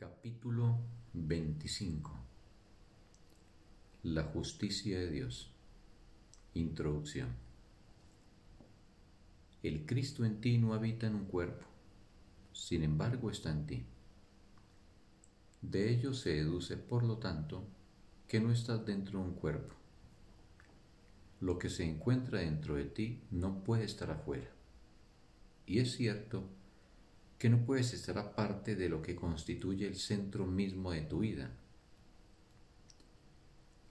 Capítulo 25 La justicia de Dios Introducción El Cristo en ti no habita en un cuerpo, sin embargo está en ti. De ello se deduce, por lo tanto, que no estás dentro de un cuerpo. Lo que se encuentra dentro de ti no puede estar afuera. Y es cierto que no puedes estar aparte de lo que constituye el centro mismo de tu vida.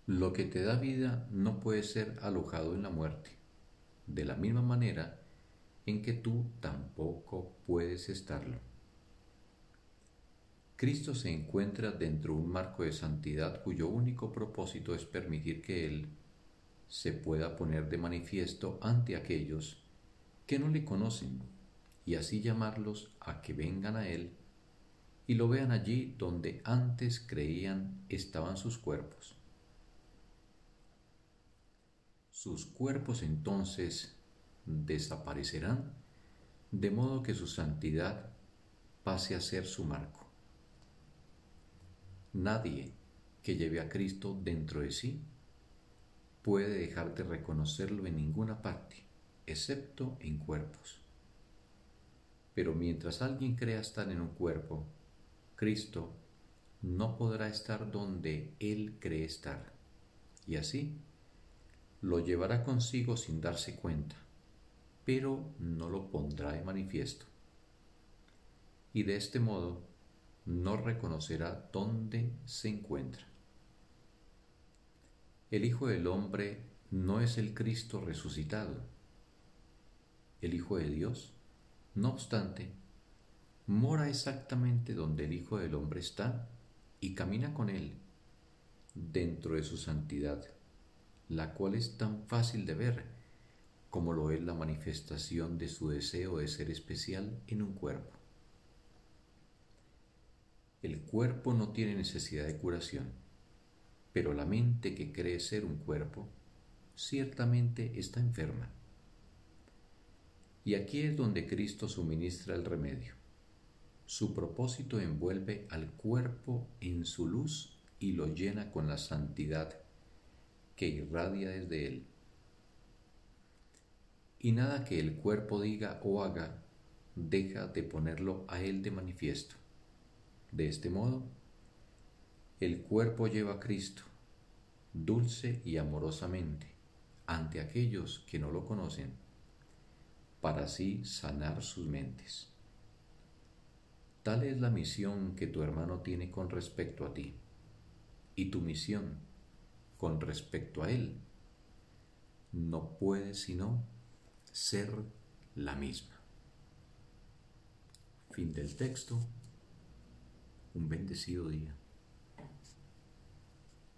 Lo que te da vida no puede ser alojado en la muerte, de la misma manera en que tú tampoco puedes estarlo. Cristo se encuentra dentro de un marco de santidad cuyo único propósito es permitir que Él se pueda poner de manifiesto ante aquellos que no le conocen y así llamarlos a que vengan a Él y lo vean allí donde antes creían estaban sus cuerpos. Sus cuerpos entonces desaparecerán, de modo que su santidad pase a ser su marco. Nadie que lleve a Cristo dentro de sí puede dejar de reconocerlo en ninguna parte, excepto en cuerpos. Pero mientras alguien crea estar en un cuerpo, Cristo no podrá estar donde Él cree estar. Y así lo llevará consigo sin darse cuenta, pero no lo pondrá de manifiesto. Y de este modo no reconocerá dónde se encuentra. El Hijo del Hombre no es el Cristo resucitado. El Hijo de Dios no obstante, mora exactamente donde el Hijo del Hombre está y camina con él dentro de su santidad, la cual es tan fácil de ver como lo es la manifestación de su deseo de ser especial en un cuerpo. El cuerpo no tiene necesidad de curación, pero la mente que cree ser un cuerpo ciertamente está enferma y aquí es donde Cristo suministra el remedio. Su propósito envuelve al cuerpo en su luz y lo llena con la santidad que irradia desde él. Y nada que el cuerpo diga o haga deja de ponerlo a él de manifiesto. De este modo, el cuerpo lleva a Cristo dulce y amorosamente ante aquellos que no lo conocen para así sanar sus mentes. Tal es la misión que tu hermano tiene con respecto a ti y tu misión con respecto a él no puede sino ser la misma. Fin del texto. Un bendecido día.